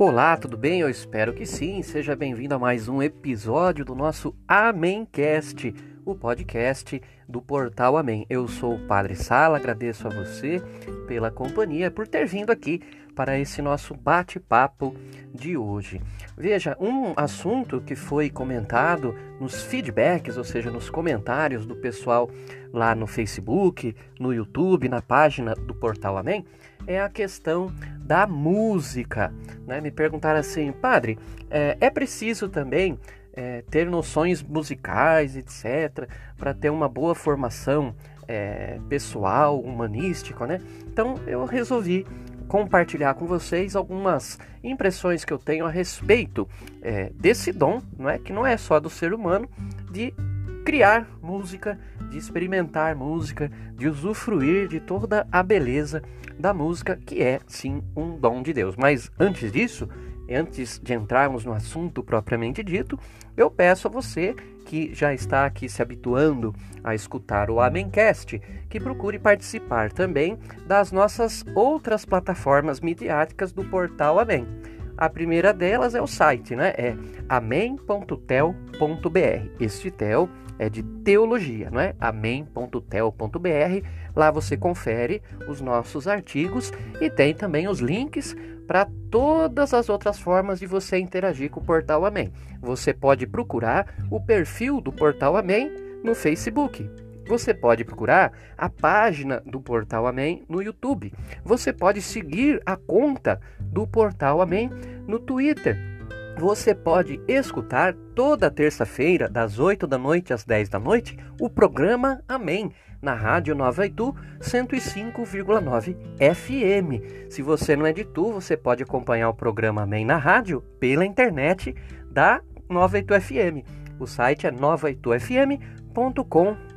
Olá, tudo bem? Eu espero que sim. Seja bem-vindo a mais um episódio do nosso Amémcast, o podcast do Portal Amém. Eu sou o Padre Sala, agradeço a você pela companhia, por ter vindo aqui para esse nosso bate-papo de hoje. Veja, um assunto que foi comentado nos feedbacks, ou seja, nos comentários do pessoal lá no Facebook, no YouTube, na página do Portal Amém, é a questão da música. Né? Me perguntaram assim, padre, é, é preciso também é, ter noções musicais, etc., para ter uma boa formação é, pessoal, humanística, né? Então eu resolvi compartilhar com vocês algumas impressões que eu tenho a respeito é, desse dom, não é? que não é só do ser humano, de criar música, de experimentar música, de usufruir de toda a beleza da música, que é sim um dom de Deus. Mas antes disso, antes de entrarmos no assunto propriamente dito, eu peço a você que já está aqui se habituando a escutar o Amencast, que procure participar também das nossas outras plataformas midiáticas do portal Amém. A primeira delas é o site, né? É amém.tel.br. Este tel é de teologia, não é? amém.tel.br. Lá você confere os nossos artigos e tem também os links para todas as outras formas de você interagir com o Portal Amém. Você pode procurar o perfil do Portal Amém no Facebook. Você pode procurar a página do Portal Amém no YouTube. Você pode seguir a conta do Portal Amém no Twitter você pode escutar toda terça-feira, das 8 da noite às 10 da noite, o programa Amém, na Rádio Nova Itu 105,9 FM. Se você não é de Tu, você pode acompanhar o programa Amém na rádio pela internet da Nova Itu FM. O site é novaitufm.com.br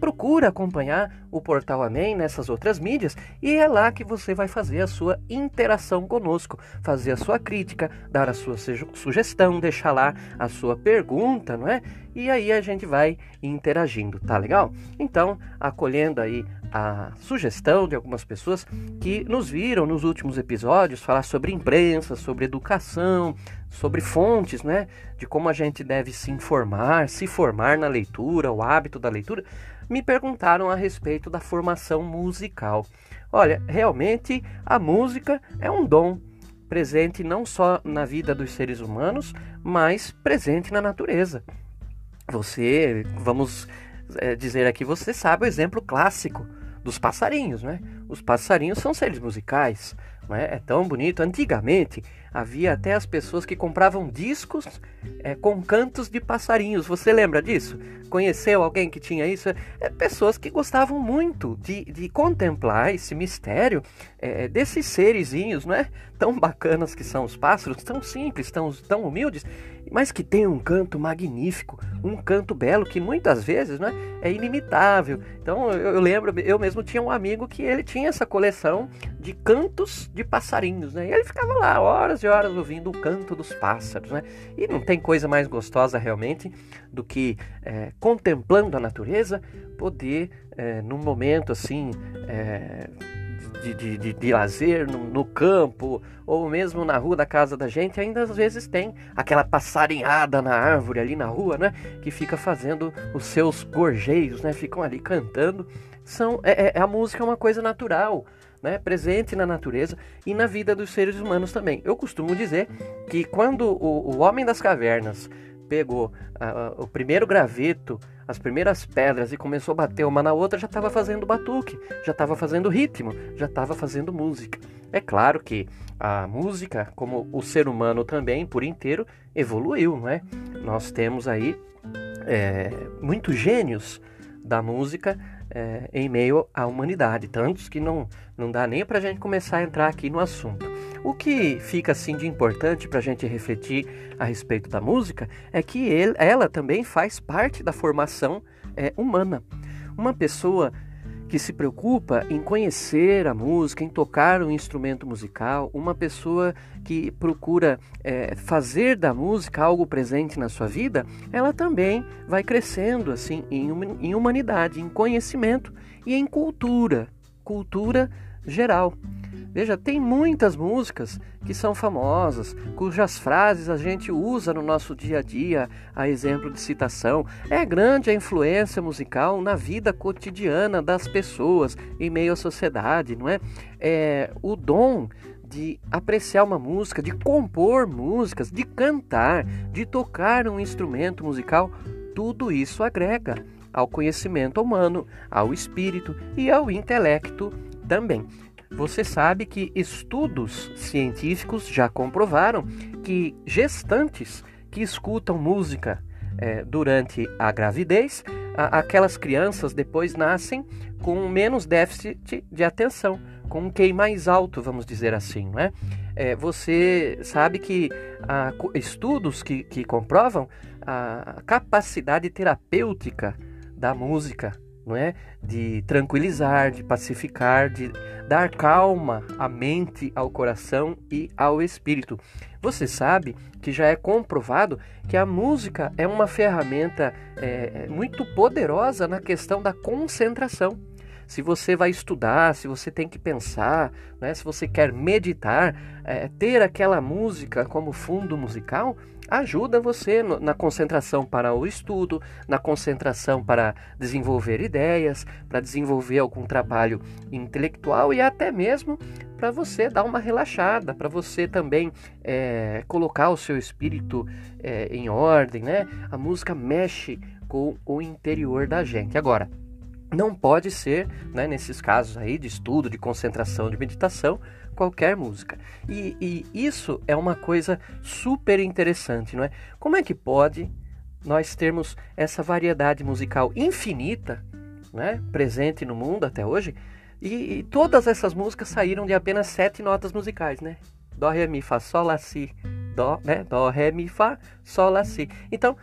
Procura acompanhar o Portal Amém nessas outras mídias e é lá que você vai fazer a sua interação conosco, fazer a sua crítica, dar a sua sugestão, deixar lá a sua pergunta, não é? E aí a gente vai interagindo, tá legal? Então, acolhendo aí a sugestão de algumas pessoas que nos viram nos últimos episódios falar sobre imprensa, sobre educação, sobre fontes, né? De como a gente deve se informar, se formar na leitura, o hábito da leitura, me perguntaram a respeito da formação musical. Olha, realmente a música é um dom presente não só na vida dos seres humanos, mas presente na natureza. Você, vamos é, dizer aqui, você sabe o exemplo clássico dos passarinhos, né? Os passarinhos são seres musicais, é? É tão bonito. Antigamente havia até as pessoas que compravam discos é, com cantos de passarinhos. Você lembra disso? Conheceu alguém que tinha isso? É, pessoas que gostavam muito de, de contemplar esse mistério é, desses serizinhos, não é? Tão bacanas que são os pássaros, tão simples, tão, tão humildes, mas que tem um canto magnífico, um canto belo que muitas vezes não é, é inimitável. Então eu, eu lembro, eu mesmo tinha um amigo que ele tinha essa coleção de cantos de passarinhos, né? E ele ficava lá horas e horas ouvindo o canto dos pássaros, né? E não tem coisa mais gostosa realmente do que é, contemplando a natureza, poder é, num momento assim é, de, de, de, de, lazer no, no, campo ou mesmo na rua da casa da gente, ainda às vezes tem aquela passarinhada na árvore ali na rua, né? Que fica fazendo os seus gorjeios, né? Ficam ali cantando. São, é, é a música é uma coisa natural né, presente na natureza e na vida dos seres humanos também. Eu costumo dizer que quando o, o homem das cavernas pegou uh, o primeiro graveto, as primeiras pedras e começou a bater uma na outra, já estava fazendo batuque, já estava fazendo ritmo, já estava fazendo música. É claro que a música, como o ser humano também por inteiro, evoluiu, não é? Nós temos aí é, muitos gênios da música é, em meio à humanidade, tantos que não, não dá nem para a gente começar a entrar aqui no assunto. O que fica assim de importante para a gente refletir a respeito da música é que ele, ela também faz parte da formação é, humana. Uma pessoa que se preocupa em conhecer a música, em tocar um instrumento musical, uma pessoa que procura é, fazer da música algo presente na sua vida, ela também vai crescendo assim em, em humanidade, em conhecimento e em cultura, cultura geral. Veja, tem muitas músicas que são famosas, cujas frases a gente usa no nosso dia a dia, a exemplo de citação. É grande a influência musical na vida cotidiana das pessoas, em meio à sociedade, não é? é o dom de apreciar uma música, de compor músicas, de cantar, de tocar um instrumento musical, tudo isso agrega ao conhecimento humano, ao espírito e ao intelecto também. Você sabe que estudos científicos já comprovaram que gestantes que escutam música é, durante a gravidez, a, aquelas crianças depois nascem com menos déficit de atenção, com um QI mais alto, vamos dizer assim, não é? é você sabe que há estudos que, que comprovam a capacidade terapêutica da música não é? De tranquilizar, de pacificar, de dar calma à mente, ao coração e ao espírito. Você sabe que já é comprovado que a música é uma ferramenta é, muito poderosa na questão da concentração. Se você vai estudar, se você tem que pensar, né, se você quer meditar, é, ter aquela música como fundo musical ajuda você no, na concentração para o estudo, na concentração para desenvolver ideias, para desenvolver algum trabalho intelectual e até mesmo para você dar uma relaxada, para você também é, colocar o seu espírito é, em ordem, né? A música mexe com o interior da gente. Agora, não pode ser, né, nesses casos aí de estudo, de concentração, de meditação, qualquer música. E, e isso é uma coisa super interessante, não é? Como é que pode nós termos essa variedade musical infinita, né, presente no mundo até hoje, e, e, todas essas músicas saíram de apenas sete notas musicais, né? Dó, Ré, Mi, Fá, Sol, Lá, Si. Dó, né? Dó, Ré, Mi, Fá, Sol, Lá, Si. Então,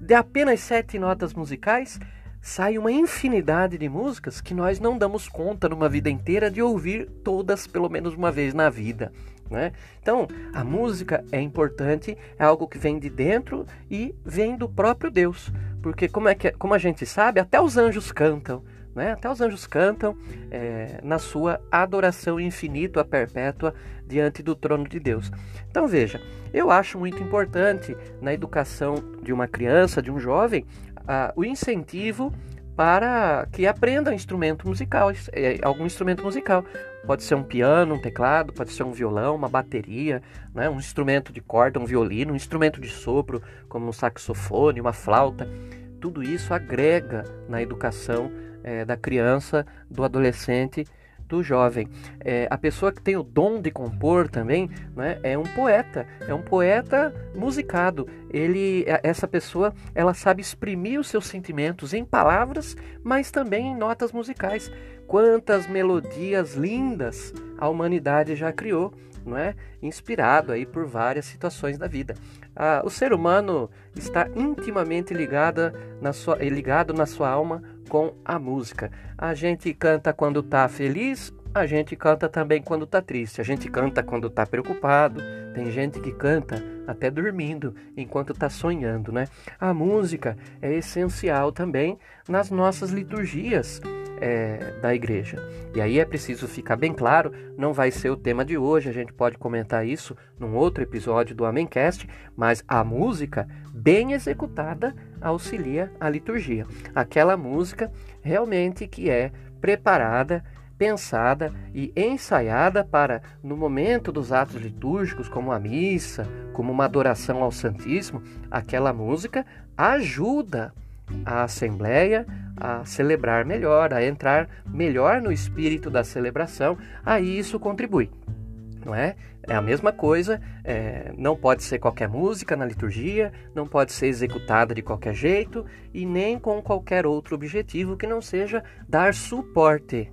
de apenas sete notas musicais, sai uma infinidade de músicas que nós não damos conta numa vida inteira de ouvir todas pelo menos uma vez na vida. Né? Então, a música é importante, é algo que vem de dentro e vem do próprio Deus. Porque, como, é que, como a gente sabe, até os anjos cantam. Né? Até os anjos cantam é, na sua adoração infinita, perpétua, diante do trono de Deus. Então veja, eu acho muito importante na educação de uma criança, de um jovem, o incentivo para que aprenda instrumento musical, é, algum instrumento musical. Pode ser um piano, um teclado, pode ser um violão, uma bateria, né? um instrumento de corda, um violino, um instrumento de sopro, como um saxofone, uma flauta. Tudo isso agrega na educação é, da criança, do adolescente do jovem. É, a pessoa que tem o dom de compor também né, é um poeta, é um poeta musicado. Ele, é, essa pessoa, ela sabe exprimir os seus sentimentos em palavras, mas também em notas musicais. Quantas melodias lindas a humanidade já criou, não é? Inspirado aí por várias situações da vida. Ah, o ser humano está intimamente ligado na sua, ligado na sua alma com a música. A gente canta quando está feliz, a gente canta também quando está triste. A gente canta quando está preocupado. Tem gente que canta até dormindo enquanto está sonhando, né? A música é essencial também nas nossas liturgias é, da igreja. E aí é preciso ficar bem claro, não vai ser o tema de hoje, a gente pode comentar isso num outro episódio do Amencast, mas a música bem executada auxilia a liturgia. Aquela música realmente que é preparada pensada e ensaiada para, no momento dos atos litúrgicos, como a missa, como uma adoração ao Santíssimo, aquela música ajuda a Assembleia a celebrar melhor, a entrar melhor no espírito da celebração, aí isso contribui. Não é? É a mesma coisa, é, não pode ser qualquer música na liturgia, não pode ser executada de qualquer jeito e nem com qualquer outro objetivo que não seja dar suporte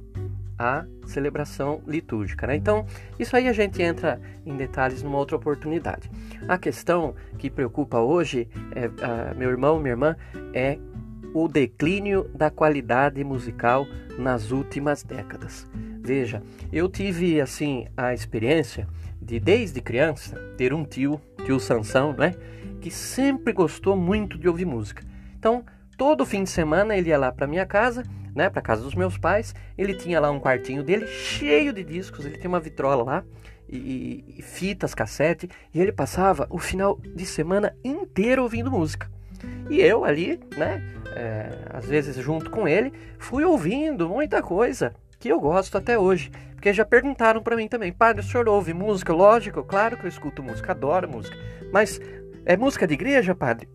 à celebração litúrgica. Né? Então, isso aí a gente entra em detalhes numa outra oportunidade. A questão que preocupa hoje, é, a, meu irmão, minha irmã, é o declínio da qualidade musical nas últimas décadas. Veja, eu tive assim a experiência de desde criança ter um tio, tio Sansão, né, que sempre gostou muito de ouvir música. Então, todo fim de semana ele ia lá para minha casa né, para casa dos meus pais. Ele tinha lá um quartinho dele cheio de discos, ele tinha uma vitrola lá e, e fitas, cassete, e ele passava o final de semana inteiro ouvindo música. E eu ali, né, é, às vezes junto com ele, fui ouvindo muita coisa que eu gosto até hoje. Porque já perguntaram para mim também, padre, o senhor ouve música? Lógico, claro que eu escuto música, adoro música. Mas é música de igreja, padre?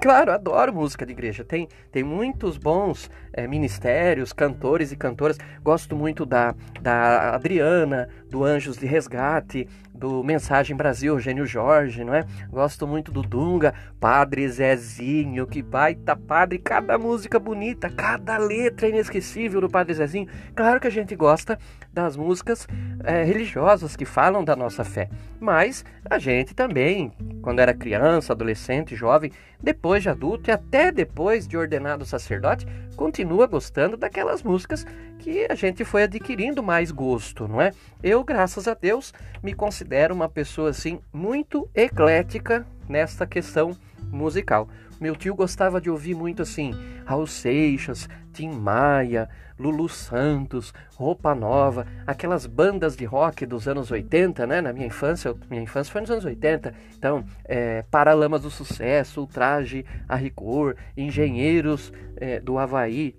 Claro, adoro música de igreja. Tem, tem muitos bons é, ministérios, cantores e cantoras. Gosto muito da, da Adriana, do Anjos de Resgate, do Mensagem Brasil, Eugênio Jorge, não é? Gosto muito do Dunga, Padre Zezinho, que baita padre, cada música bonita, cada letra inesquecível do Padre Zezinho. Claro que a gente gosta das músicas é, religiosas que falam da nossa fé, mas a gente também, quando era criança, adolescente, jovem, depois de adulto e até depois de ordenado sacerdote, continua gostando daquelas músicas que a gente foi adquirindo mais gosto, não é? Eu, graças a Deus, me considero uma pessoa assim muito eclética nesta questão musical. Meu tio gostava de ouvir muito assim, Raul Seixas, Tim Maia, Lulu Santos, Roupa Nova, aquelas bandas de rock dos anos 80, né? Na minha infância, minha infância foi nos anos 80. Então, é, Paralamas do Sucesso, Ultraje a Rigor, Engenheiros é, do Havaí,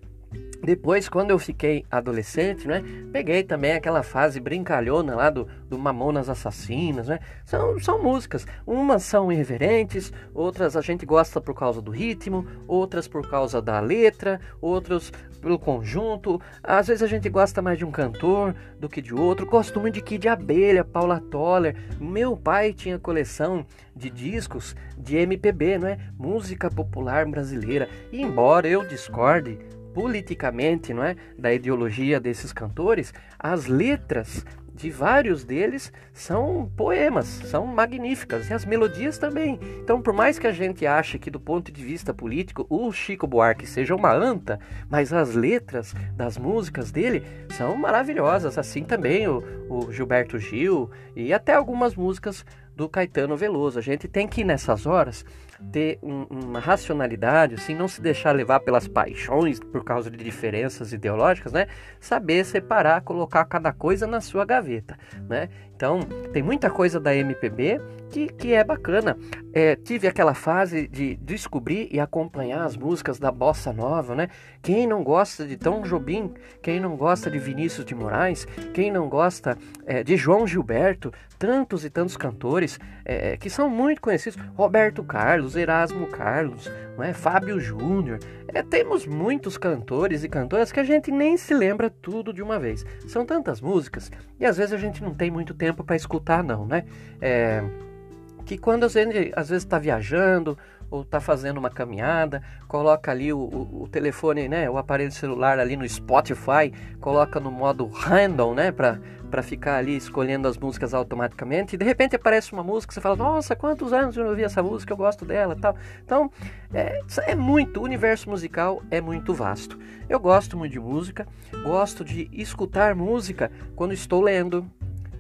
depois, quando eu fiquei adolescente, né, peguei também aquela fase brincalhona lá do, do Mamonas Assassinas, né? São, são músicas, umas são irreverentes, outras a gente gosta por causa do ritmo, outras por causa da letra, outras pelo conjunto. Às vezes a gente gosta mais de um cantor do que de outro. Gosto muito de Kid Abelha, Paula Toller. Meu pai tinha coleção de discos de MPB, não é? Música popular brasileira. E embora eu discorde politicamente, não é, da ideologia desses cantores, as letras de vários deles são poemas, são magníficas e as melodias também. Então, por mais que a gente ache que do ponto de vista político o Chico Buarque seja uma anta, mas as letras das músicas dele são maravilhosas, assim também o, o Gilberto Gil e até algumas músicas do Caetano Veloso. A gente tem que nessas horas ter um, uma racionalidade, assim, não se deixar levar pelas paixões por causa de diferenças ideológicas, né? Saber separar, colocar cada coisa na sua gaveta, né? Então, tem muita coisa da MPB que, que é bacana. É, tive aquela fase de descobrir e acompanhar as músicas da bossa nova, né? Quem não gosta de Tom Jobim, quem não gosta de Vinícius de Moraes, quem não gosta é, de João Gilberto, tantos e tantos cantores é, que são muito conhecidos, Roberto Carlos, Erasmo Carlos, não é? Fábio Júnior. É, temos muitos cantores e cantoras que a gente nem se lembra tudo de uma vez. São tantas músicas e às vezes a gente não tem muito tempo para escutar, não, né? É, que quando a gente às vezes está viajando ou está fazendo uma caminhada, coloca ali o, o, o, telefone, né, o aparelho celular ali no Spotify, coloca no modo random, né, para ficar ali escolhendo as músicas automaticamente e de repente aparece uma música você fala nossa quantos anos eu não ouvi essa música eu gosto dela tal então é, é muito o universo musical é muito vasto eu gosto muito de música gosto de escutar música quando estou lendo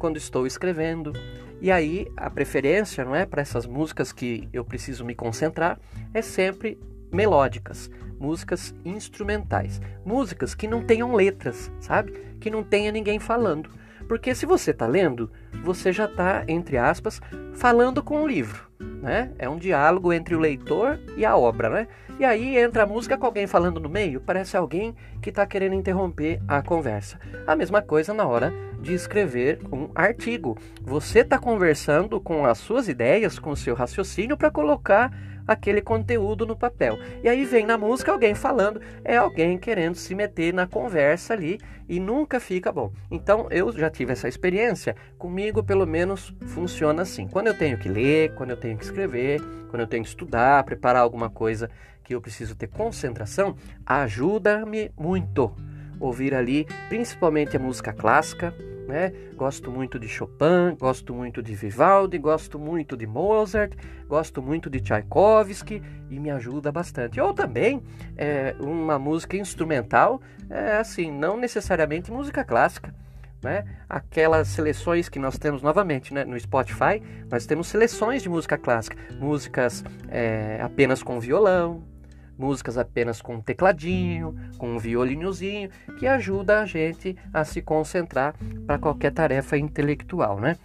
quando estou escrevendo e aí a preferência, não é, para essas músicas que eu preciso me concentrar é sempre melódicas, músicas instrumentais, músicas que não tenham letras, sabe? Que não tenha ninguém falando. Porque se você está lendo, você já está, entre aspas, falando com o livro. Né? É um diálogo entre o leitor e a obra. Né? E aí entra a música com alguém falando no meio, parece alguém que está querendo interromper a conversa. A mesma coisa na hora de escrever um artigo. Você está conversando com as suas ideias, com o seu raciocínio para colocar aquele conteúdo no papel. E aí vem na música alguém falando, é alguém querendo se meter na conversa ali e nunca fica bom. Então eu já tive essa experiência, comigo pelo menos funciona assim. Quando eu tenho que ler, quando eu tenho que escrever, quando eu tenho que estudar, preparar alguma coisa que eu preciso ter concentração, ajuda-me muito ouvir ali, principalmente a música clássica, né? Gosto muito de Chopin, gosto muito de Vivaldi, gosto muito de Mozart, gosto muito de Tchaikovsky e me ajuda bastante. Ou também é, uma música instrumental, é, assim, não necessariamente música clássica. Né? Aquelas seleções que nós temos novamente né? no Spotify, nós temos seleções de música clássica, músicas é, apenas com violão, músicas apenas com tecladinho, com um violinozinho, que ajuda a gente a se concentrar para qualquer tarefa intelectual, né?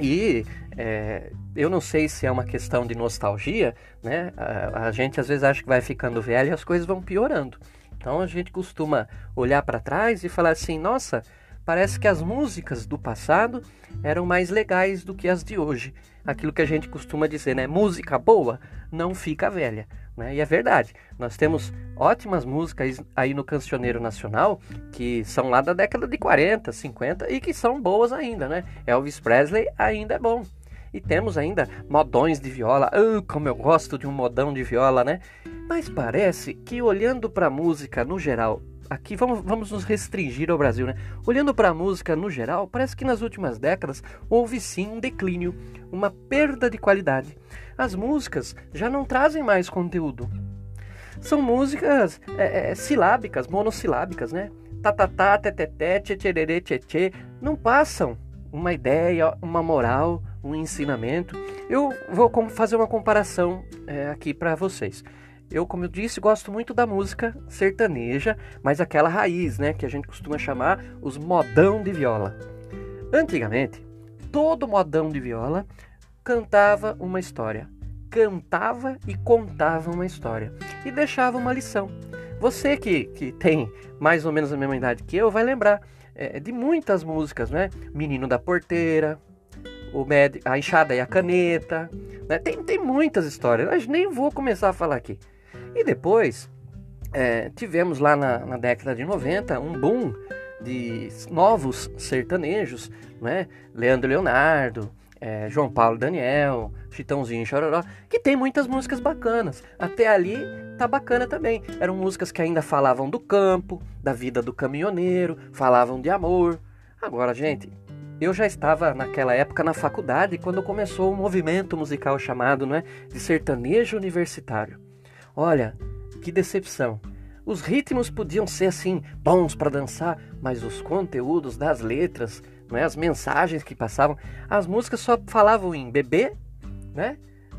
E é, eu não sei se é uma questão de nostalgia, né? A, a, gente às vezes acha que vai ficando velho e as coisas vão piorando. Então a gente costuma olhar para trás e falar assim: nossa, parece que as músicas do passado eram mais legais do que as de hoje. Aquilo que a gente costuma dizer, né? Música boa não fica velha. Né? E é verdade, nós temos ótimas músicas aí no Cancioneiro Nacional que são lá da década de 40, 50 e que são boas ainda, né? Elvis Presley ainda é bom. E temos ainda modões de viola. Oh, como eu gosto de um modão de viola, né? Mas parece que olhando para a música no geral aqui vamos, vamos nos restringir ao Brasil, né? Olhando para a música no geral, parece que nas últimas décadas houve sim um declínio, uma perda de qualidade. As músicas já não trazem mais conteúdo. São músicas é, é, silábicas, monossilábicas, né? Tatatá, teteté, tchetchererê, tchetchê, não passam uma ideia, uma moral, um ensinamento. Eu vou fazer uma comparação é, aqui para vocês. Eu, como eu disse, gosto muito da música sertaneja, mas aquela raiz, né, que a gente costuma chamar os modão de viola. Antigamente, todo modão de viola cantava uma história, cantava e contava uma história e deixava uma lição. Você que, que tem mais ou menos a mesma idade que eu vai lembrar é, de muitas músicas, né? Menino da Porteira, o med... a enxada e a caneta, né? tem, tem muitas histórias, mas nem vou começar a falar aqui. E depois é, tivemos lá na, na, década de 90 um boom de novos sertanejos, né? Leandro Leonardo, é, João Paulo Daniel, Chitãozinho e Chororó, que tem muitas músicas bacanas. Até ali tá bacana também. Eram músicas que ainda falavam do campo, da vida do caminhoneiro, falavam de amor. Agora, gente, eu já estava naquela época na faculdade quando começou o um movimento musical chamado né, de sertanejo universitário. Olha, que decepção. Os ritmos podiam ser assim bons para dançar, mas os conteúdos das letras, né, as mensagens que passavam, as músicas só falavam em bebê, né,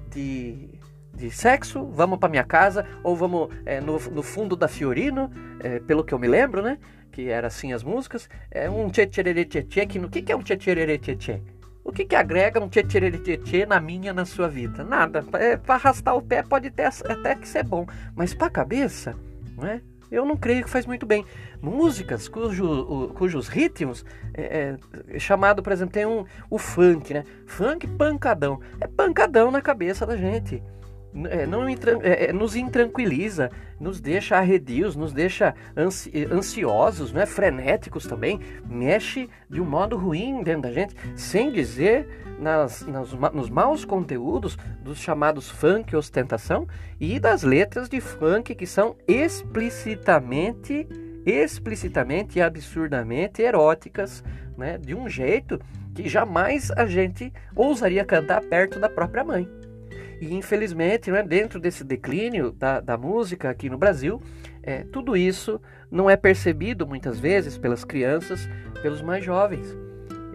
de, de sexo, vamos para minha casa ou vamos é, no, no, fundo da Fiorino, é, pelo que eu me lembro, né, que era assim as músicas, é um tchê tchê tchê tchê, que no que que é um tchê tchê tchê tchê? O que, que agrega um tchê na minha, na sua vida? Nada. É, para arrastar o pé pode ter até que ser bom, mas para a cabeça, não é? eu não creio que faz muito bem. Músicas cujo, cujos ritmos é, é, chamado, por exemplo, tem um, o funk, né? Funk pancadão. É pancadão na cabeça da gente é, não é, é, nos intranquiliza, nos deixa arredios, nos deixa ansi ansiosos, né, frenéticos também, mexe de um modo ruim dentro da gente, sem dizer nas, nas, nos maus conteúdos dos chamados funk ostentação e das letras de funk que são explicitamente, explicitamente e absurdamente eróticas, né, de um jeito que jamais a gente ousaria cantar perto da própria mãe. E infelizmente, né, dentro desse declínio da, da música aqui no Brasil, é, tudo isso não é percebido muitas vezes pelas crianças, pelos mais jovens.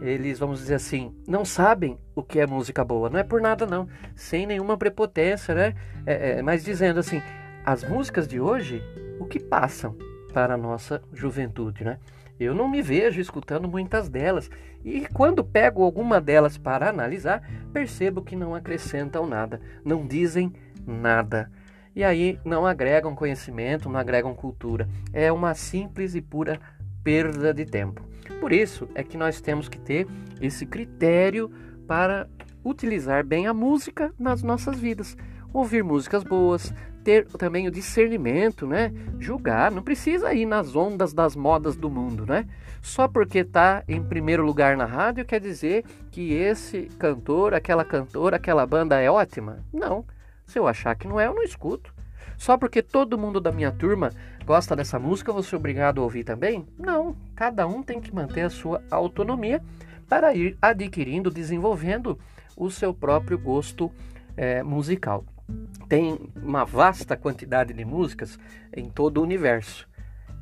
Eles, vamos dizer assim, não sabem o que é música boa. Não é por nada, não. Sem nenhuma prepotência, né? É, é, mas dizendo assim, as músicas de hoje, o que passam para a nossa juventude, né? Eu não me vejo escutando muitas delas e quando pego alguma delas para analisar, percebo que não acrescentam nada, não dizem nada. E aí não agregam conhecimento, não agregam cultura. É uma simples e pura perda de tempo. Por isso é que nós temos que ter esse critério para utilizar bem a música nas nossas vidas. Ouvir músicas boas, ter também o discernimento, né? Julgar, não precisa ir nas ondas das modas do mundo, né? Só porque está em primeiro lugar na rádio quer dizer que esse cantor, aquela cantora, aquela banda é ótima? Não. Se eu achar que não é, eu não escuto. Só porque todo mundo da minha turma gosta dessa música, eu vou ser obrigado a ouvir também? Não. Cada um tem que manter a sua autonomia para ir adquirindo, desenvolvendo o seu próprio gosto é, musical tem uma vasta quantidade de músicas em todo o universo.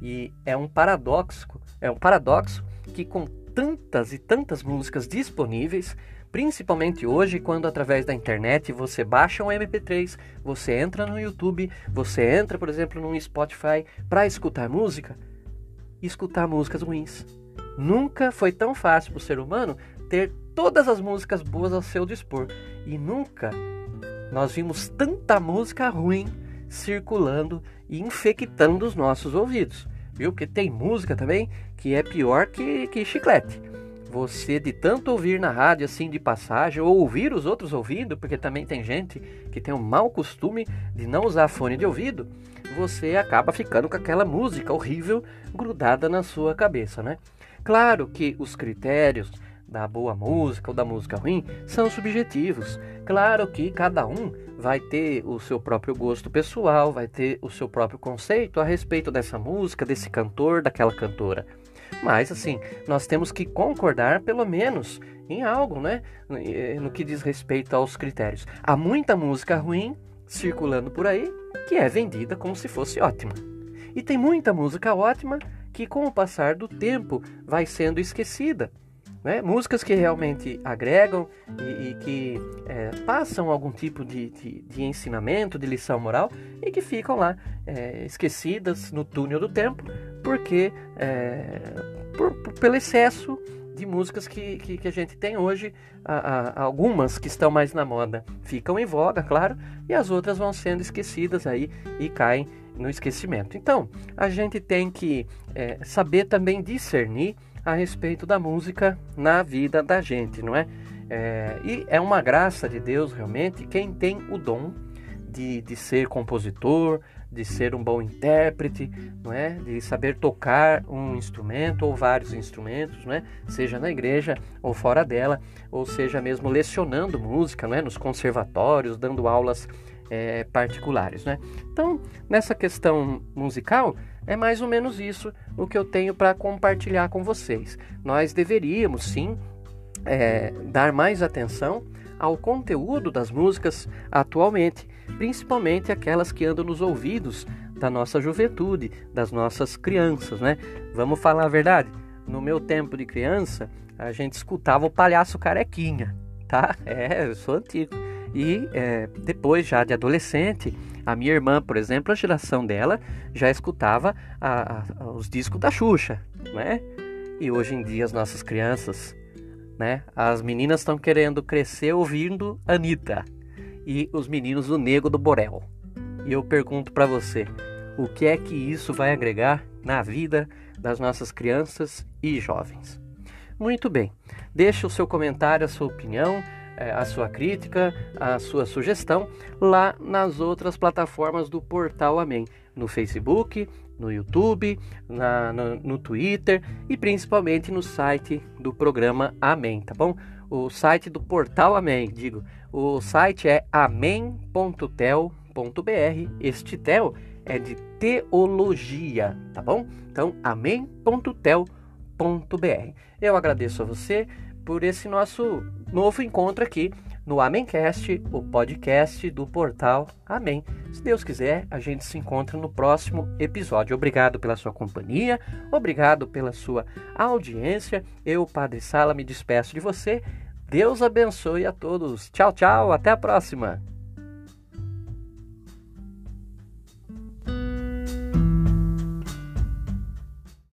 E é um paradoxo, é um paradoxo que com tantas e tantas músicas disponíveis, Principalmente hoje, quando através da internet você baixa um MP3, você entra no YouTube, você entra, por exemplo, no Spotify para escutar música, escutar músicas ruins. Nunca foi tão fácil para o ser humano ter todas as músicas boas ao seu dispor. E nunca nós vimos tanta música ruim circulando e infectando os nossos ouvidos. Viu? Porque tem música também que é pior que, que chiclete. Você, de tanto ouvir na rádio assim de passagem, ou ouvir os outros ouvindo, porque também tem gente que tem o mau costume de não usar fone de ouvido, você acaba ficando com aquela música horrível grudada na sua cabeça, né? Claro que os critérios da boa música ou da música ruim são subjetivos. Claro que cada um vai ter o seu próprio gosto pessoal, vai ter o seu próprio conceito a respeito dessa música, desse cantor, daquela cantora. Mas assim, nós temos que concordar pelo menos em algo, né? No que diz respeito aos critérios. Há muita música ruim circulando por aí que é vendida como se fosse ótima. E tem muita música ótima que, com o passar do tempo, vai sendo esquecida. Né? Músicas que realmente agregam e, e que é, passam algum tipo de, de, de, ensinamento, de lição moral e que ficam lá é, esquecidas no túnel do tempo porque é, por, por, pelo excesso de músicas que, que, que a gente tem hoje, a, a, algumas que estão mais na moda ficam em voga, claro, e as outras vão sendo esquecidas aí e caem no esquecimento. Então, a gente tem que é, saber também discernir a respeito da música na vida da gente, não é? é? E é uma graça de Deus realmente quem tem o dom de, de ser compositor, de ser um bom intérprete, não é? De saber tocar um instrumento ou vários instrumentos, não é? Seja na igreja ou fora dela, ou seja mesmo lecionando música, não é? Nos conservatórios, dando aulas é, particulares, né? Então, nessa questão musical, é mais ou menos isso o que eu tenho para compartilhar com vocês. Nós deveríamos sim é, dar mais atenção ao conteúdo das músicas atualmente, principalmente aquelas que andam nos ouvidos da nossa juventude, das nossas crianças, né? Vamos falar a verdade? No meu tempo de criança, a gente escutava o palhaço carequinha, tá? É, eu sou antigo. E é, depois, já de adolescente, a minha irmã, por exemplo, a geração dela já escutava a, a, os discos da Xuxa, né? E hoje em dia as nossas crianças, né? As meninas estão querendo crescer ouvindo Anitta e os meninos o Nego do Borel. E eu pergunto para você, o que é que isso vai agregar na vida das nossas crianças e jovens? Muito bem, deixe o seu comentário, a sua opinião é, a sua crítica, a sua sugestão lá nas outras plataformas do Portal Amém, no Facebook, no YouTube, na, no, no Twitter e principalmente no site do programa Amém, tá bom? O site do Portal Amém, digo, o site é amém.tel.br. Este tel é de teologia, tá bom? Então, amém.tel.br. Eu agradeço a você por esse nosso novo encontro aqui no Amencast, o podcast do portal Amém. Se Deus quiser, a gente se encontra no próximo episódio. Obrigado pela sua companhia, obrigado pela sua audiência. Eu, Padre Sala, me despeço de você. Deus abençoe a todos. Tchau, tchau, até a próxima.